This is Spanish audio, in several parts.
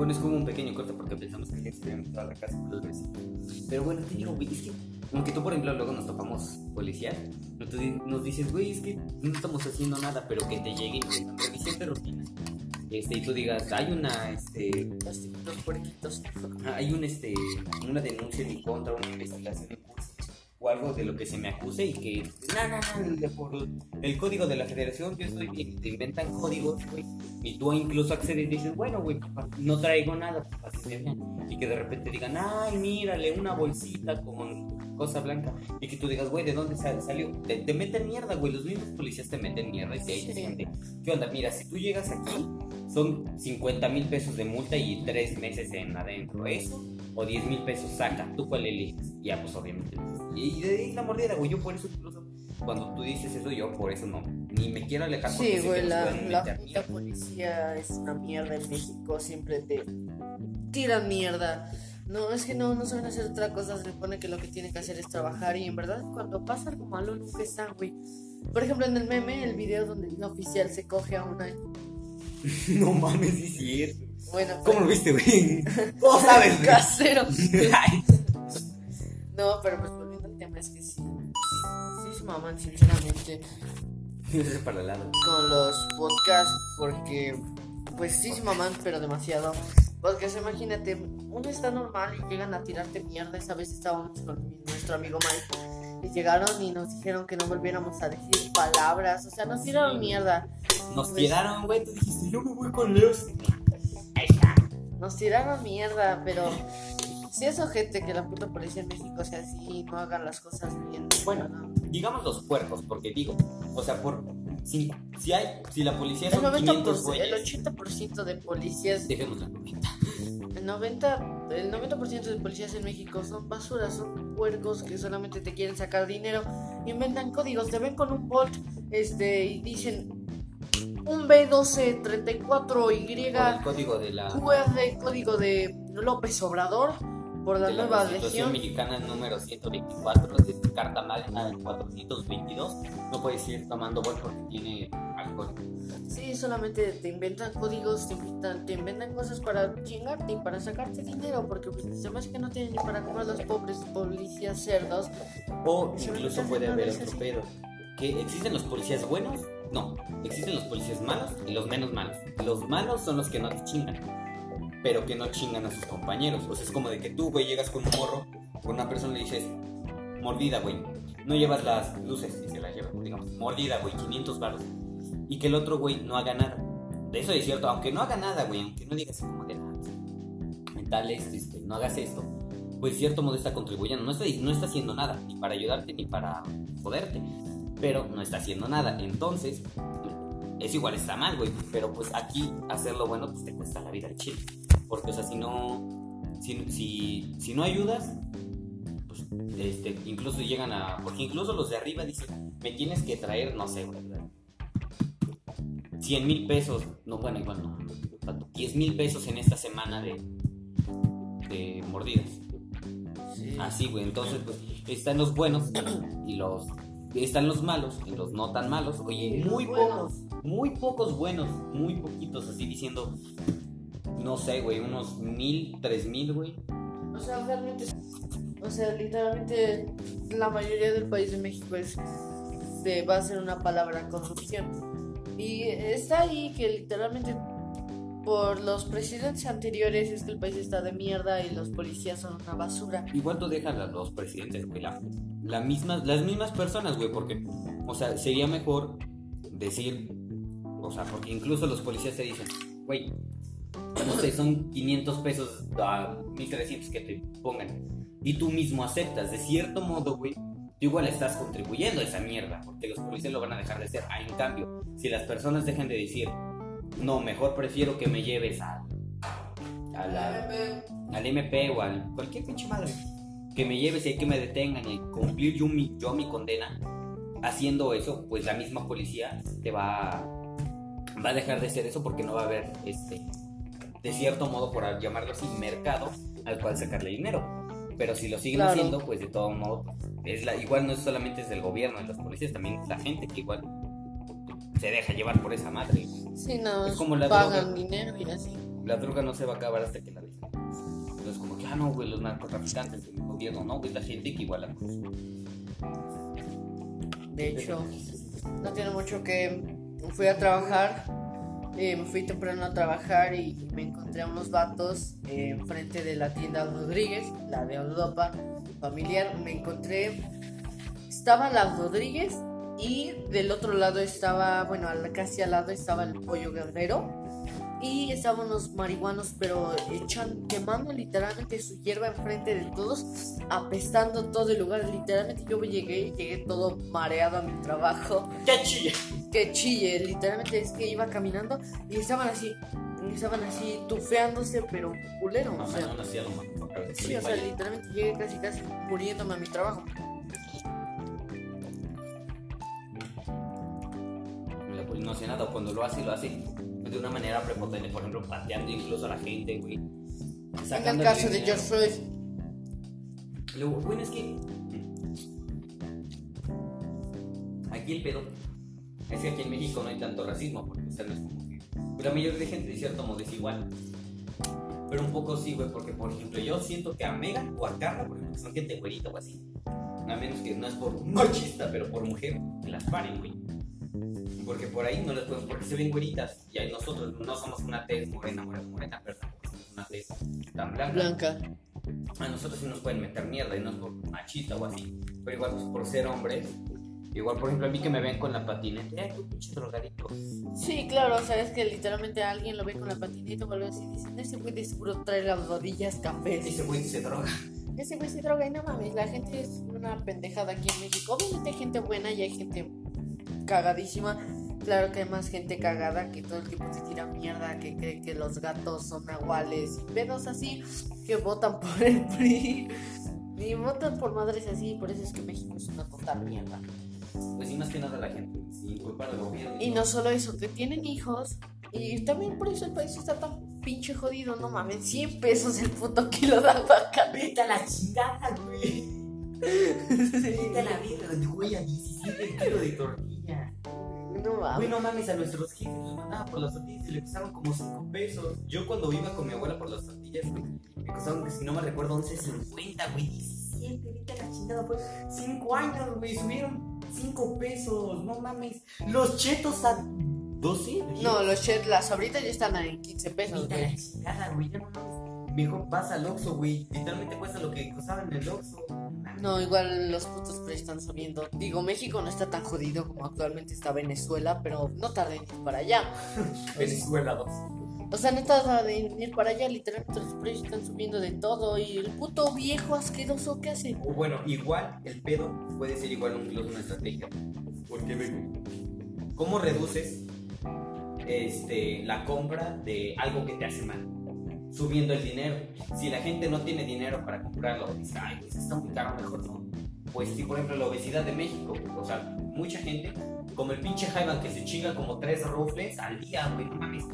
Bueno, es como un pequeño corte porque pensamos que ya experimentado la casa por el. Pero bueno, te digo, güey, es que, aunque tú, por ejemplo, luego nos topamos pero di- nos dices, güey, es que no estamos haciendo nada, pero que te llegue, güey, revisión de rutina. Este, y tú digas, hay una, este, Los típicos puerquitos. Hay un este una denuncia en contra, una investigación en curso o algo de lo que se me acuse y que no, no, no, por el código de la federación yo estoy bien, te inventan códigos, güey, y tú incluso accedes y dices, bueno, güey, no traigo nada, y que de repente digan, ay, mírale, una bolsita con cosa blanca, y que tú digas, güey, ¿de dónde sal- salió? Te, te meten mierda, güey, los mismos policías te meten mierda y te dicen, ¿qué onda? Mira, si tú llegas aquí, son 50 mil pesos de multa y 3 meses en adentro. ¿Eso? O 10 mil pesos saca. ¿Tú cuál eliges? Ya, pues obviamente. Y, y de ahí la mordida, güey. Yo por eso incluso, cuando tú dices eso, yo por eso no. Ni me quiero alejar porque Sí, güey, la, la policía es una mierda en México, siempre te tiran mierda. No, es que no, no saben hacer otra cosa, se supone que lo que tienen que hacer es trabajar y en verdad cuando pasa algo malo nunca están, güey. Por ejemplo, en el meme, el video donde un oficial se coge a una... No mames, sí es cierto. Bueno, ¿Cómo lo viste, güey? ¿Cómo sabes, güey? casero. No, pero pues volviendo al tema, es que sí, sí se maman sinceramente para el lado. con los podcasts porque pues sí se maman pero demasiado porque imagínate uno está normal y llegan a tirarte mierda esa vez estábamos con nuestro amigo Mike y llegaron y nos dijeron que no volviéramos a decir palabras o sea nos tiraron mierda Nos Pues- tiraron, güey. Tú dijiste, yo me voy con Leos. Nos tiraron mierda pero si es gente que la puta policía en México sea así no hagan las cosas bien Bueno, no. digamos los puercos, porque digo, o sea, por si, si hay, si la policía el, son 500 90%, güeyes, el 80% de policías dejemos la 90. El 90%, el 90 de policías en México son basuras, son puercos que solamente te quieren sacar dinero, inventan códigos, te ven con un Bolt este, y dicen un B1234Y Por el código de la, QR, código de López Obrador, por la de la nueva Constitución legión. mexicana número 124, de carta magna 422, no puedes ir tomando Volt porque tiene alcohol. Sí, solamente te inventan códigos, te inventan, te inventan cosas para chingarte y para sacarte dinero, porque pues, se me hace que no tienen ni para comprar los pobres policías cerdos. O incluso puede haber otro pedo. Que existen los policías buenos, no, existen los policías malos y los menos malos. Los malos son los que no te chingan, pero que no chingan a sus compañeros. O sea, es como de que tú, güey, llegas con un morro, con una persona le dices, mordida, güey, no llevas las luces y se las lleva, digamos, mordida, güey, 500 baros. Y que el otro, güey, no haga nada. De eso es cierto, aunque no haga nada, güey, aunque no digas como de "Ah, mentales, este, no hagas esto, pues cierto modo está contribuyendo, no está, no está haciendo nada, ni para ayudarte ni para joderte, pero no está haciendo nada, entonces es igual está mal, güey, pero pues aquí hacerlo bueno pues te cuesta la vida al chile, porque o sea, si no, si, si, si no ayudas, pues este, incluso llegan a, porque incluso los de arriba dicen, me tienes que traer, no sé, güey, 100 mil pesos, no, bueno, igual no, tanto, 10 mil pesos en esta semana de, de mordidas. Sí. Así, güey. Entonces, pues, están los buenos y los. Están los malos y los no tan malos. Oye, muy pocos. Muy pocos buenos. Muy poquitos, así diciendo. No sé, güey, unos mil, tres mil, güey. O sea, realmente, o sea, literalmente la mayoría del país de México es, se va a ser una palabra corrupción. Y está ahí que literalmente por los presidentes anteriores es que el país está de mierda y los policías son una basura. Igual tú dejas a los presidentes, güey. La, la mismas, las mismas personas, güey, porque, o sea, sería mejor decir. O sea, porque incluso los policías te dicen, güey, no sé, son 500 pesos a 1300 que te pongan. Y tú mismo aceptas, de cierto modo, güey. Tú igual estás contribuyendo a esa mierda, porque los policías lo van a dejar de hacer. Ah, en cambio, si las personas dejan de decir, no, mejor prefiero que me lleves a, a la, al MP o al cualquier pinche madre, que me lleves y que me detengan y cumplir yo mi, yo mi condena, haciendo eso, pues la misma policía te va a, va a dejar de hacer eso porque no va a haber, este, de cierto modo, por llamarlo así, mercado al cual sacarle dinero. Pero si lo siguen Claro. haciendo, pues de todo modo, es la, igual no es solamente es del gobierno, de los policías, también es la gente que igual se deja llevar por esa madre. Sí, no, Es como la pagan droga. dinero y así. la droga no se va a acabar hasta que la dejen. Entonces, como que, ah, no, güey, los narcotraficantes, De hecho, no tiene mucho que fui a trabajar, eh, me fui temprano a trabajar y me encontré a unos vatos eh, enfrente de la tienda Rodríguez, la de Europa familiar. Me encontré, estaba la Rodríguez y del otro lado estaba, bueno, casi al lado estaba el pollo guerrero y estaban unos marihuanos, pero echan, quemando literalmente su hierba enfrente de todos, apestando todo el lugar. Literalmente yo llegué, llegué todo mareado a mi trabajo. ¡Qué chille! ¡Qué chille! Literalmente es que iba caminando y estaban así, estaban así tufeándose, pero culero. o sea, sí, o sea, literalmente llegué casi, casi muriéndome a mi trabajo. No sé nada, cuando lo hace, lo hace de una manera prepotente, por ejemplo, pateando incluso a la gente, güey. En el caso de George Floyd. Lo bueno es que. Aquí el pedo es que aquí en México no hay tanto racismo, porque o sea, no es como que. Pues, la mayoría de gente, de cierto modo, es igual. Pero un poco sí, güey, porque por ejemplo, yo siento que a Megan o a Carla, por ejemplo, son gente güerita o así. A menos que no es por machista, pero por mujer, que las paren, güey porque por ahí no les podemos, porque se ven güeritas, y ahí nosotros no somos una tez morena, morena, morena, pero tampoco somos una tez tan blanca. Blanca. A nosotros sí nos pueden meter mierda, y no es por machista o así, pero igual pues, por ser hombres, Igual, por ejemplo, a mí que me ven con la patineta, ¡ay, tu pinche drogadito! Sí, claro, o sea, es que literalmente alguien lo ve con la patineta o algo así y dicen, ese güey de seguro trae las rodillas cafés. Ese güey se droga. Ese güey se droga y no mames, la gente es una pendejada aquí en México. Obviamente hay gente buena y hay gente cagadísima, Claro que hay más gente cagada que todo el tiempo se tira mierda, que cree que los gatos son nahuales y pedos así, que votan por el PRI. Y votan por madres así, por eso es que México es una total mierda. Pues sí, más que nada la gente, sí, culpa del gobierno. Y no solo eso, que tienen hijos, y también por eso el país está tan pinche jodido, no mames, 100 pesos el puto kilo de albahaca. Vete a la chingada, güey. Vete a la vida, güey, a 17 el kilo de tortilla. No mames. Güey, no mames, a nuestros jefes los mandaba por las tortillas y le costaban como 5 pesos. Yo cuando iba con mi abuela por las tortillas, me costaban, si no me recuerdo, 11.50, güey. 17, vete a la chingada, pues. 5 años, güey, subieron 5 pesos, no mames. Los chetos a 12. No, los chetos, las ahorita ya están en 15 pesos, a la chingada, güey, ya no mames. Mejor pasa al Oxxo, güey. Literalmente cuesta lo que costaba en el Oxxo. No, igual los putos precios están subiendo. Digo, México no está tan jodido como actualmente está Venezuela, pero no tarden en ir para allá. Venezuela 2. O sea, no tarden en ir para allá, literalmente los precios están subiendo de todo. Y el puto viejo asqueroso, ¿qué hace? O bueno, igual el pedo puede ser igual un, una estrategia. Porque. ¿Cómo reduces este, la compra de algo que te hace mal? Subiendo el dinero. Si la gente no tiene dinero para comprarlo, dice, ay, pues está muy caro, mejor no. Pues si, por ejemplo, la obesidad de México, o sea, mucha gente, como el pinche Jaiban que se chinga como tres rufles al día, güey, no mames.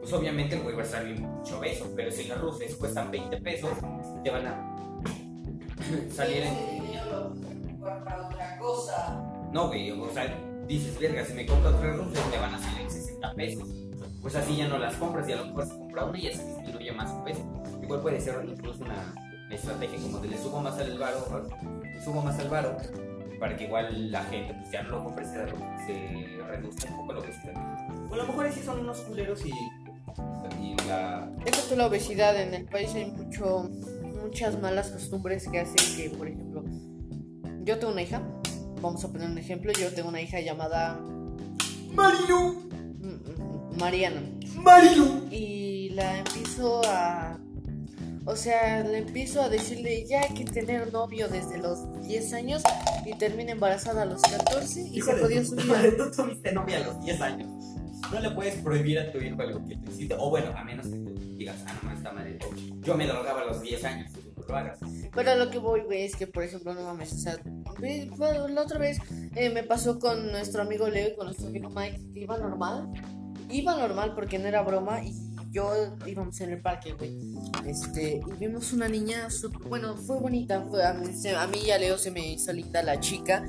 Pues obviamente el güey va a estar bien mucho obeso, pero si las rufles cuestan 20 pesos, te van a salir en... otra cosa. No, güey, o sea, dices, verga, si me compro tres rufles, te van a salir en 60 pesos pues así ya no las compras y a lo mejor se compra una y ya se disminuye más su peso. Igual puede ser incluso una estrategia como de le subo más al varo, subo más al varo para que igual la gente pues ya no lo compre, se, se reduzca un poco la obesidad. O a lo mejor sí son unos culeros y, y la... Es la obesidad, en el país hay mucho, muchas malas costumbres que hacen que, por ejemplo, yo tengo una hija, vamos a poner un ejemplo, yo tengo una hija llamada... Marilu Mariana. Marilu. Y la empiezo a. O sea, le empiezo a decirle ya hay que tener novio desde los 10 años y termina embarazada a los 14 y se jodió su vida. Tú tuviste novia a los 10 años. No le puedes prohibir a tu hijo algo que te hiciste. O bueno, a menos que tú digas, ah, no, está mal. Yo me drogaba a los 10 años. Tú no lo hagas. Pero lo que voy, güey, es que, por ejemplo, no mames, o sea, la otra vez eh, me pasó con nuestro amigo Leo y con nuestro amigo Mike, que iba normal iba normal porque no era broma y yo íbamos en el parque, güey. Este, y vimos una niña, super, bueno, fue bonita. Fue, a, mí, a mí y a Leo se me hizo linda la chica.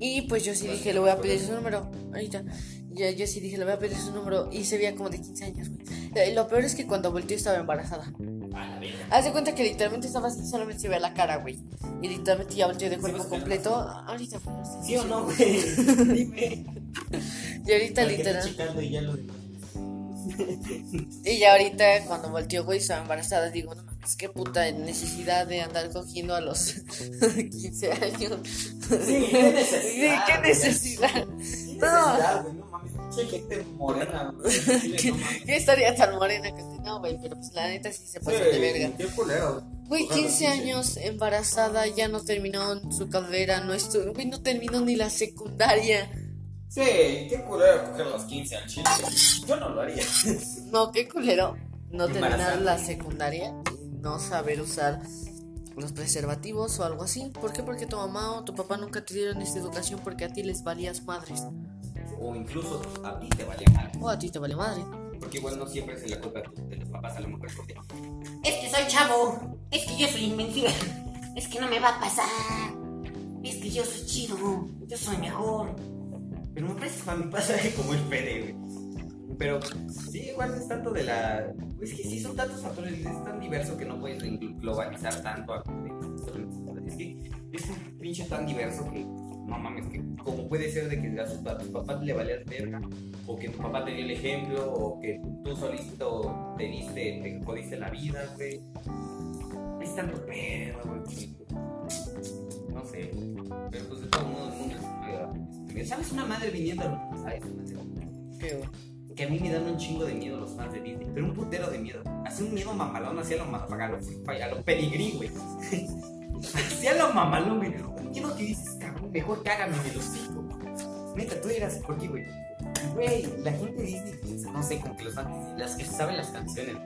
Y pues yo sí dije, le voy a pedir su número. Ahorita. Yo, yo sí dije, le voy a pedir su número. Y se veía como de 15 años, güey. Eh, Lo peor es que cuando volteó estaba embarazada. Haz de cuenta que literalmente estaba solamente se veía la cara, güey. Y literalmente ya volteó de cuerpo tener completo. Ahorita, güey, ¿Sí o no, güey? Dime. Y ahorita literal. y ya lo demás. Y ya ahorita cuando volteó, güey, estaba embarazada, digo, no mames, qué puta necesidad de andar cogiendo a los 15 años. Sí, qué necesidad. Sí, qué necesidad. No. Gente morena. ¿Qué estaría tan morena que No, güey, pero pues la neta sí se pasó de verga. Qué culero. Güey, Ojalá 15 sí, años embarazada, ya no terminó su carrera, no estuvo, güey, no terminó ni la secundaria. Sí, qué culero coger los 15 al chile. Yo no lo haría. No, qué culero no terminar la secundaria y no saber usar los preservativos o algo así. ¿Por qué? Porque tu mamá o tu papá nunca te dieron esta educación porque a ti les valías madres. O incluso a ti te vale mal. O a ti te vale madre. Porque igual no siempre es la culpa de los papás a lo mejor. Porque Es que soy chavo. Es que yo soy invencible. Es que no me va a pasar. Es que yo soy chido. Yo soy mejor. Pero me parece que a mí pasa como el PD, güey. Pero sí, igual es tanto de la. Es que sí, son tantos factores, es tan diverso que no puedes globalizar tanto a. Es que es un pinche tan diverso que. No mames, que como puede ser de que a sus- a tus papás le valías verga, o que tu papá te dio el ejemplo, o que tú solito te diste, te jodiste la vida, güey. Es tanto pedo, güey. No sé. Pero pues de todo modo el mundo es ¿Sabes una madre viniendo a ¿sabes? Que a mí me dan un chingo de miedo los fans de Disney, pero un putero de miedo. Hace un miedo mamalón hacia lo mamalón, a lo pedigrí, güey. Hacia lo mamalón, güey. Un miedo que dices, mejor cágame de los hocico. Neta, tú eras, ¿por qué, güey? Güey, la gente de Disney piensa, no sé, como que los fans, las que saben las canciones,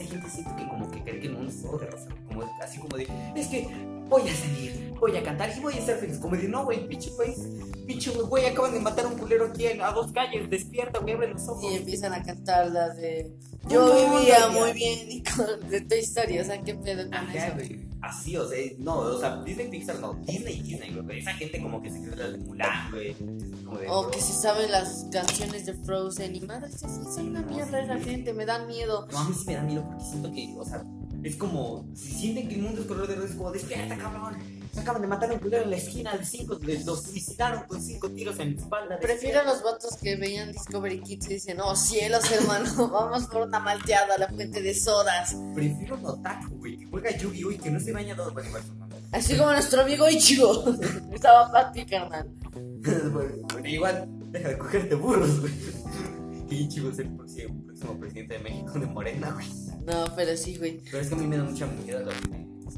esa gente siento que como que cree que el mundo es todo de rosa, como, así como de, es que voy a salir, voy a cantar y voy a ser feliz. Como de, no, güey, pinche país, pinche güey, güey, acaban de matar a un culero aquí a dos calles, despierta, güey, abre los ojos. Y empiezan a cantar las de No, Yo vivía ya. muy bien y con de Toy Story, o sea, qué pedo con Ajá, eso. güey. Así, o sea, no, o sea, Disney Pixar no, Disney Disney, güey. Esa gente como que se cree la de Mulan, güey. De, O que se saben las canciones de Frozen y madres así, son una mierda esa gente, me dan miedo. No, a mí sí me da miedo porque siento que, o sea, es como, si sienten que el mundo es color de rosa, es como, despierta, cabrón. Acaban de matar a un culero en la esquina de cinco, de- los suicidaron con cinco tiros en la espalda. Prefiero los vatos que veían Discovery Kids y dicen, oh cielos hermano, vamos por una malteada a la fuente de sodas. Prefiero un otaku, güey, que juega Yu-Gi-Oh! y que no se baña igual. ¿no? Así como nuestro amigo Ichigo. Estaba Pati, carnal. Bueno, igual, deja de cogerte burros, güey. Y chivo es el próximo, próximo presidente de México de Morena, güey. No, pero sí, güey. Pero es que a mí me da mucha miedo la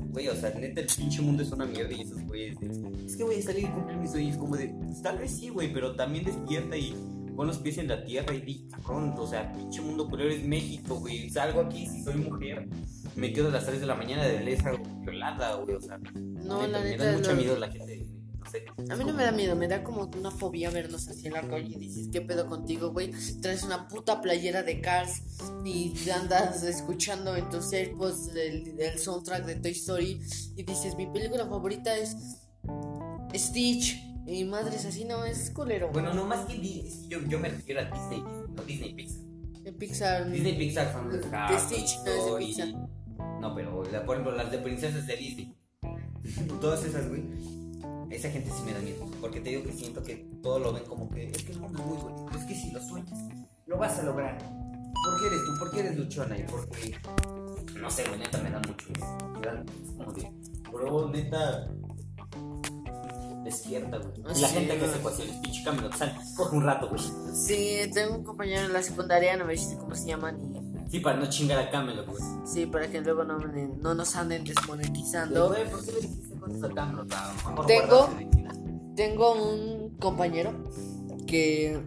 Güey, o sea, neta, el pinche mundo es una mierda y esos güeyes de, Es que voy a salir y cumplir mis sueños. Como de, pues, tal vez sí, güey, pero también despierta y pon los pies en la tierra y di, cabrón, o sea, pinche mundo culero es México, güey. Salgo aquí si soy mujer, me quedo a las 3 de la mañana de lesa violada, güey, o sea. No, la me neta. da mucho miedo la gente, sé. A mí no me da miedo, me da como una fobia verlos así en la calle y dices, ¿qué pedo contigo, güey? Traes una puta playera de Cars y andas escuchando en tus AirPods el, el soundtrack de Toy Story y dices, mi película favorita es Stitch. Y madres así, no, es culero. Bueno, no más que Di- es que yo, yo me refiero a Disney, no Disney Pixar. En Pixar. Disney Pixar son los De Cars, Stitch, no es de. Pixar. No, pero la- por ejemplo, las de princesas de Disney. Todas esas, güey. Esa gente sí me da miedo. Porque te digo que siento que todo lo ven como que es que el mundo es muy bonito. Es que si lo sueñas, lo vas a lograr. ¿Por qué eres tú? ¿Por qué eres luchona? Y porque. No sé, güey, neta me da mucho miedo. Me da como de. Bro, neta. Despierta, güey. Ah, la sí, gente que hace ecuaciones, pinche camino, sal, coge un rato, güey. Sí, tengo un compañero en la secundaria, no me dice cómo se llaman. Y, Sí, para no chingar a Camelot, güey. sí, para que luego no, no nos anden desmonetizando. Güey, ¿por qué le dijiste mejor Tengo-. Tengo un compañero que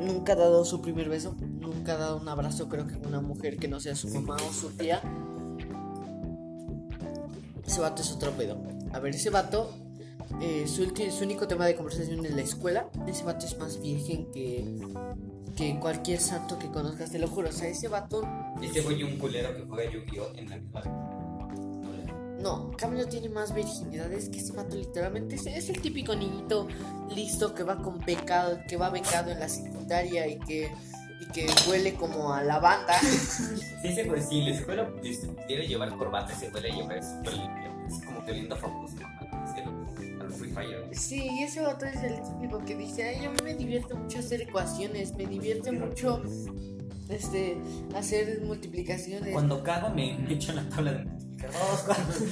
nunca ha dado su primer beso, nunca ha dado un abrazo, creo que una mujer que no sea su mamá o su tía. Ese vato es otro pedo. A ver, ese vato, eh, su, único tema de conversación en la escuela, ese vato es más virgen que, que cualquier santo que conozcas, te lo juro. O sea, ese vato, Este güey un culero que juega Yu-Gi-Oh! en la misma. No, Camilo tiene más virginidades que ese vato literalmente. Es, es el típico niñito listo que va con becado, que va becado en la secundaria y que, y que huele como a lavanda. Sí, ese güey, sí, la escuela este, quiere llevar corbata, ese güey la lleva súper limpio. Es como que oliendo a Free Fire. Sí, y ese vato es el típico que dice, ay, a mí me divierte mucho hacer ecuaciones, me divierte mucho este hacer multiplicaciones. Cuando cago me, echo en la tabla de. Dos, cuatro.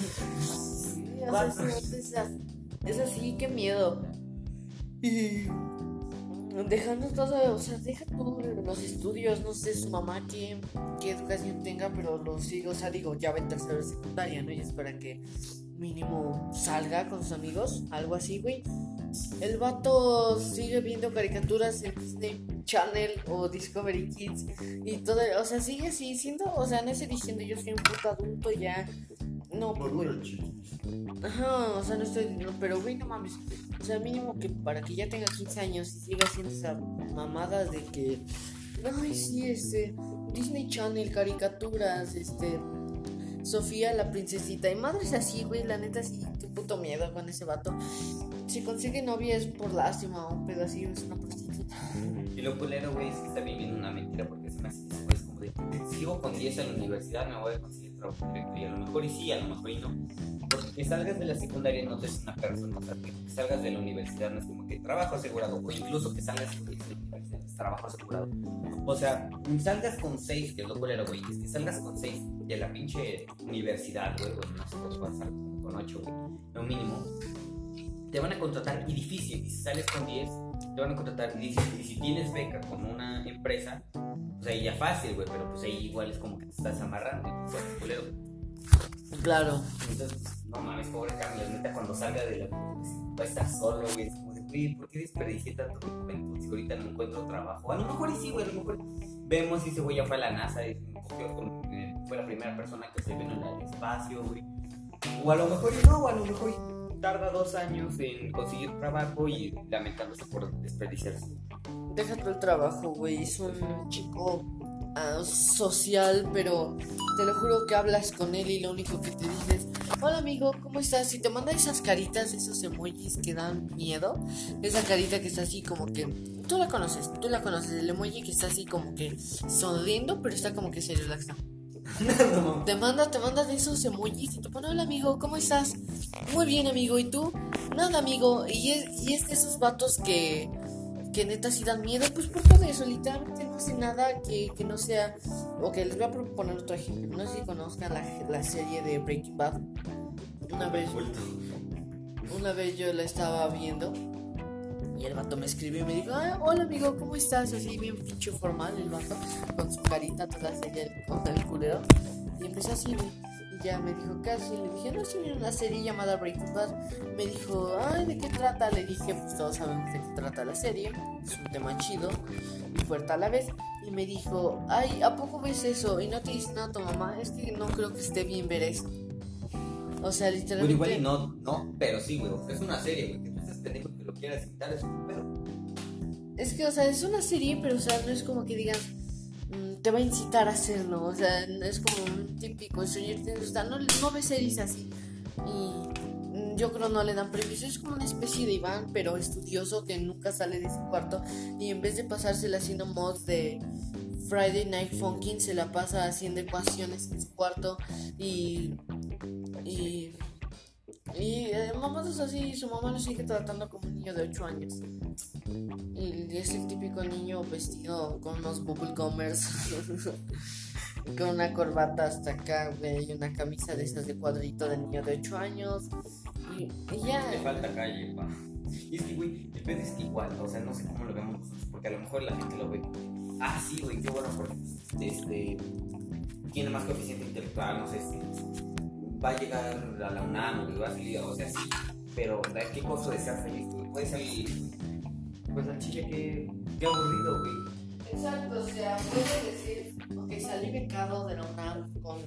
Sí, es, es así, qué miedo. Y dejando todo, o sea, deja todo los estudios, no sé su mamá qué, qué educación tenga, pero lo sigo, o sea, digo, ya va en tercero de secundaria, ¿no? Y espera que mínimo salga con sus amigos, algo así, güey. El vato sigue viendo caricaturas en Disney Channel o Discovery Kids y todo, o sea, sigue así siendo, o sea, no estoy diciendo yo soy un puto adulto ya. No, pues, güey. Ajá, o sea, no estoy. no, pero, güey, no mames. O sea, mínimo que para que ya tenga 15 años y siga haciendo esa mamada de que. Ay, sí, este. Disney Channel, caricaturas, este. Sofía la princesita. Y madres así, güey, la neta, sí, qué puto miedo con ese vato. Si consigue novia es por lástima o un pedo así, es una prostituta. Y lo culero, güey, es que está viviendo una mentira porque se me hace es como de, sigo con 10 en la universidad, me voy a conseguir trabajo directo. Y a lo mejor y sí, a lo mejor y no. Porque que salgas de la secundaria no te es una persona, o sea, que que salgas de la universidad no es como que trabajo asegurado, o incluso que salgas de la universidad es trabajo asegurado. O sea, salgas con 6, que es lo culero, güey, es que salgas con 6 de la pinche universidad, güey, no sé, pues vas a salir con 8, güey, lo mínimo. Te van a contratar y difícil, y si sales con 10, te van a contratar y difícil. Y si tienes beca con una empresa, pues ahí ya fácil, güey, pero pues ahí igual es como que te estás amarrando, y pues, culero. Claro. Entonces, pues, no mames, pobre Camila, neta, cuando salga de la va a estar solo, güey. Es como de, güey, ¿por qué desperdicié tanto mi juventud si ahorita no encuentro trabajo? A lo mejor y sí, güey, a lo mejor vemos si ese güey ya fue a la NASA y cogió con- fue la primera persona que se vino en el espacio, güey. O a lo mejor no, o a lo mejor tarda dos años en conseguir trabajo y lamentándose por desperdiciarse. Déjate el trabajo, güey. Es un chico ah, social, pero te lo juro que hablas con él y lo único que te dices, hola amigo, ¿cómo estás? Y te manda esas caritas, esos emojis que dan miedo. Esa carita que está así como que... Tú la conoces, tú la conoces. El emoji que está así como que sonriendo, pero está como que se relaxa. Te manda, te manda de esos emojis y te pone, hola amigo, ¿cómo estás? Muy bien amigo, ¿y tú? Nada amigo, y es, y es de esos vatos que, que neta sí dan miedo, pues por todo eso, literalmente no hace nada que, que no sea... Ok, les voy a proponer otro ejemplo, no sé si conozcan la, la serie de Breaking Bad. Una vez, una vez yo la estaba viendo y el vato me escribió y me dijo, "Ah, hola amigo, ¿cómo estás? Así bien pinche formal el vato, con su carita toda seria con el culero. Y empezó así, y ya me dijo, ¿qué haces? Le dije, no, viendo una serie llamada Breaking Bad. Me dijo, ay, ¿de qué trata? Le dije, pues todos sabemos de qué trata la serie. Es un tema chido y fuerte a la vez. Y me dijo, ay, ¿a poco ves eso? Y no te dice nada tu mamá. Es que no creo que esté bien ver eso. O sea, literalmente... igual y no, no, pero sí, güey, es una serie, güey, lo quieras citar, es un pedo. Es que, o sea, es una serie, pero, o sea, no es como que digan, mm, te va a incitar a hacerlo. O sea, no es como un típico Stranger Things. O sea, no, no ves series así. Y mm, yo creo no le dan premios. Es como una especie de Iván, pero estudioso que nunca sale de su cuarto. Y en vez de pasársela haciendo mods de Friday Night Funkin', se la pasa haciendo ecuaciones en su cuarto. Y. Y. Y eh, mamadas así, su mamá lo sigue tratando como de 8 años. Y es el típico niño vestido con unos bubblegumers, con una corbata hasta acá, güey, y una camisa de esas de cuadrito de niño de 8 años. Y, ya. Le falta calle, pa. Y es que, güey, el pedo es que igual, o sea, no sé cómo lo vemos porque a lo mejor la gente lo ve. Ah, sí, güey, qué bueno, porque este, tiene más coeficiente intelectual, no sé si va a llegar a la UNAM, güey, va a salir, o sea, sí, pero qué costo de ser feliz, Puede salir, pues al chile, qué, qué aburrido, güey. Exacto, o sea, puedes decir, ok, salí becado de la UNAM con,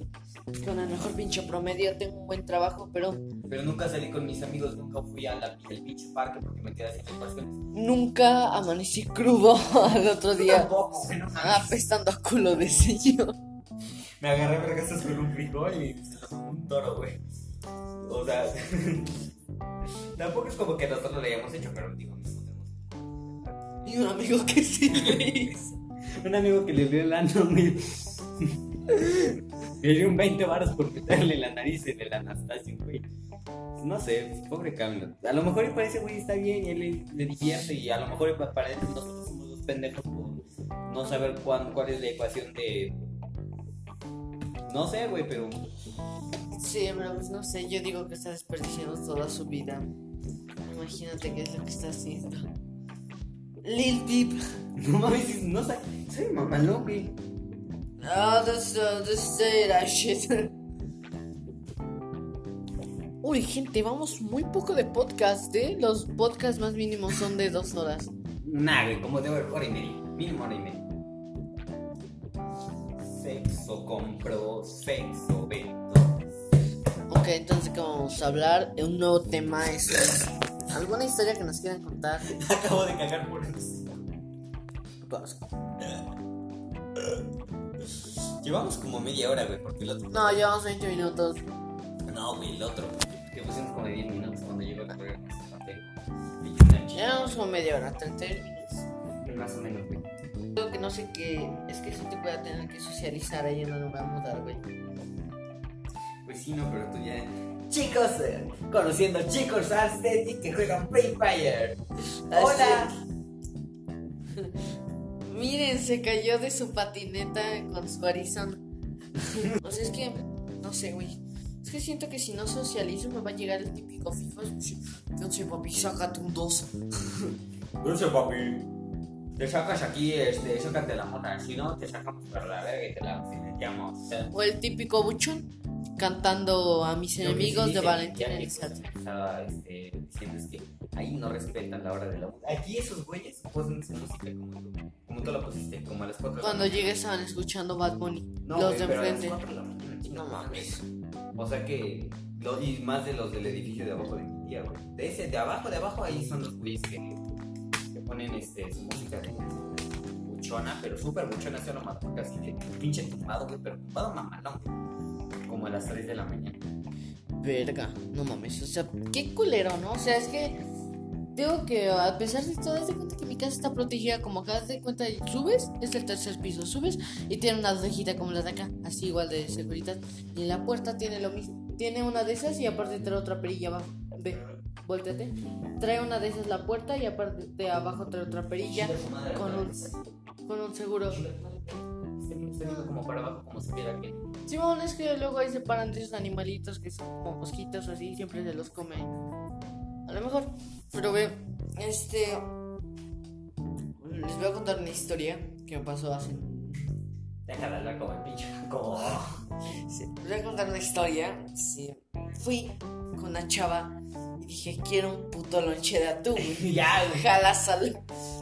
con el mejor pinche promedio, tengo un buen trabajo, pero Pero nunca salí con mis amigos, nunca fui al pinche parque porque me quedé haciendo ecuaciones. nunca amanecí crudo al otro día Tampoco, güey, no mames. apestando a culo de señor. Me agarré vergazos con un frijol y se un toro, güey. O sea, tampoco es como que nosotros lo hayamos hecho, pero digo, no. Y un amigo que sí le hizo. Un amigo que le dio el ano, güey. Le dio un 20 varos por quitarle la nariz en el Anastasio, güey. No sé, pobre Camilo. A lo mejor para ese güey está bien y él le, le divierte y a lo mejor para él nosotros somos los pendejos por no saber cuán, cuál es la ecuación de... No sé, güey, pero... Sí, pero pues no sé, yo digo que está desperdiciando toda su vida. Imagínate qué es lo que está haciendo. Lil Peep. No mames, no sé, soy mamalón, güey. Ah, that's, uh, that's that shit. Uy, gente, vamos muy poco de podcast, ¿eh? Los podcasts más mínimos son de dos horas. Nah, güey, como de hora y media. Mínimo hora y media. Sexo, compro, sexo, vendo. Ok, entonces, ¿qué vamos a hablar? Un nuevo tema es... ¿Alguna historia que nos quieran contar? Acabo de cagar por eso. Llevamos como media hora, güey, porque el otro. No, llevamos 20 minutos. No, güey, el otro. Que pusimos como de 10 minutos cuando llegó a correr. Llevamos como media hora, 30 minutos. Más o menos, güey. Creo que no sé qué. Es que sí te voy a tener que socializar ahí, no me voy a mudar, güey. Pero tú ya. Chicos, eh, conociendo chicos Aesthetic que juegan Free Fire. Hola. Miren, se cayó de su patineta con su Arizona. o sea, es que, no sé, güey. Es que siento que si no socializo me va a llegar el típico fijo. Entonces, papi, sácate un 2. Dulce papi. Te sacas aquí, este, sácate la mota. Si no, te sacamos por la verga y te la financiamos. O sea, O el típico buchón cantando a mis que sí enemigos de Jackie, Elizalde. pues, Estaba este, diciendo es que ahí no respetan la hora de la música. Aquí esos güeyes ponen música como tú, como tú la pusiste, como a las 4 Cuando llegues estaban escuchando Bad Bunny. No, los de pero a las enfrente. 4 de la mañana, chinga No mames. O sea que, lo- y más de los del edificio de abajo de mi tía, güey. De ese, de abajo, de abajo, ahí son los güeyes que, que ponen este, su música de buchona, pero súper buchona, se lo mató casi de pinche tumbado, güey, pero tumbado mamalón, güey. Como a las 3 de la mañana. Verga, no mames. O sea, qué culero, ¿no? O sea, es que. Digo que a pesar de todo, de cuenta que mi casa está protegida. Como acá de cuenta, subes, es el tercer piso, subes y tiene una rejita como la de acá, así igual de seguridad. Y en la puerta tiene lo mismo. Tiene una de esas y aparte trae otra perilla abajo. Ve, vuéltate. Trae una de esas la puerta y aparte de abajo trae otra perilla con un, con un seguro. Viendo como para abajo, como si viera que. Simón, es que luego ahí se paran de esos animalitos que son como mosquitos o así, siempre se los comen. A lo mejor. Pero ve, este. Les voy a contar una historia que me pasó hace. Déjala hablar como el pinche. Como. sí, les voy a contar una historia. Sí. Fui con una chava y dije, quiero un puto lonche de atún. ya, güey. Jala sal.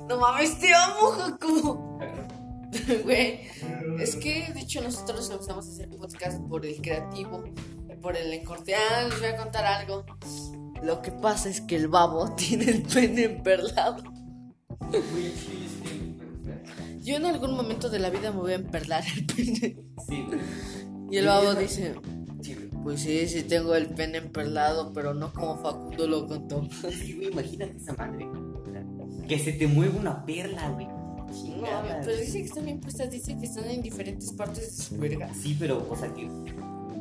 No mames, te amo, Joku. Güey, es que de hecho nosotros nos gustamos hacer podcast por el creativo, por el encorte. Ah, les voy a contar algo. Lo que pasa es que el babo tiene el pene emperlado. Yo en algún momento de la vida me voy a emperlar el pene. Sí, güey. Y el babo dice, pues sí, sí tengo el pene emperlado, pero no como Facundo lo contó. Sí, güey, imagínate esa madre. Que se te mueva una perla, güey. No, Chingada. pero dice que están bien puestas, dice que están en diferentes partes de su verga. Sí, pero, o sea, que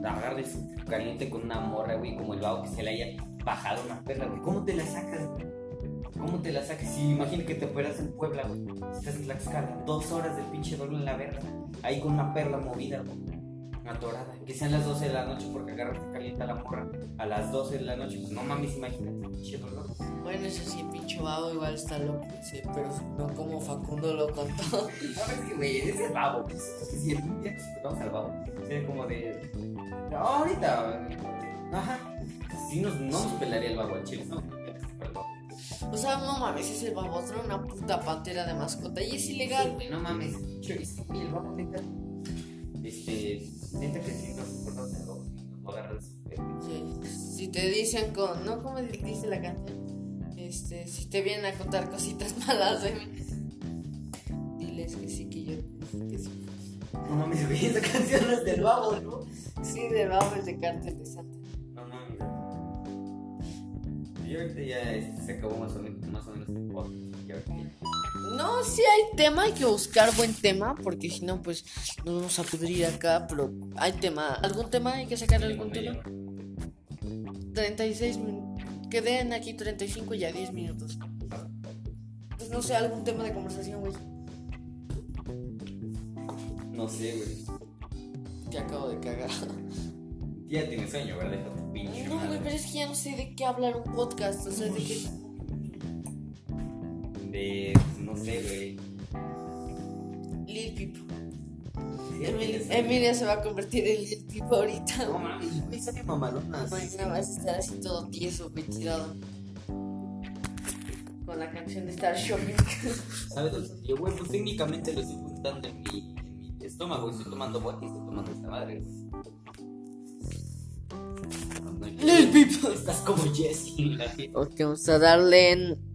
agarres caliente con una morra, güey, como el vago que se le haya bajado una perla, güey. ¿Cómo te la sacas, güey? ¿Cómo te la sacas? Si imagina que te operas en Puebla, güey. Estás en Tlaxcala, dos horas del pinche dolor en la verga. Ahí con una perla movida, güey. Atorada. Que sean las 12 de la noche porque agarraste caliente a la morra a las 12 de la noche. Pues no mames, imagínate, pinche dolor. Bueno, eso sí, pinche babo igual está loco, sí, pero no como Facundo lo contó. ¿Sabes qué, güey? Es el babo. que si algún día encontramos al babo, sería como de. No, ahorita. Ajá. Sí, nos, no nos pelaría el babo al chile, ¿no? Perdón. O sea, no mames, ese babo trae una puta pantera de mascota y es ilegal. güey, no mames. Sí, el babo. Este. Neta que nos y Nos va a agarrar. Sí, Si te dicen con. No, como dice la canción. Este, si te vienen a contar cositas malas de mí, diles que sí, que yo. Que sí. No mames, güey, esa canción es del babo, ¿no? Sí, de babo es de cártel de Santa. No mames. Y ahorita ya este, se acabó más o menos, más o menos el podcast. No, si hay tema, hay que buscar buen tema, porque si no, pues nos vamos a pudrir acá, pero hay tema. ¿Algún tema? ¿Hay que sacar algún tema? 36 minutos. Queden aquí 35 y ya 10 minutos. Pues no sé, algún tema de conversación, güey. No sé, güey. Que acabo de cagar. Ya tienes sueño, ¿verdad? No, güey, pero es que ya no sé de qué hablar un podcast. O sea, de qué. De. pues, No sé, güey. Lil Emil- sueño. Emilia se va a convertir en Lil Peep ahorita. No mames, güey, sale mamalonas. Mañana vas a estar así todo tieso, güey, tirado. Con la canción de Star Shopping. ¿Sabes lo que yo, güey? Pues técnicamente lo estoy juntando en mi, en mi estómago. Estoy tomando vodka y estoy tomando esta madre, Lil. Peep. Estás como neta. Ok, vamos a darle en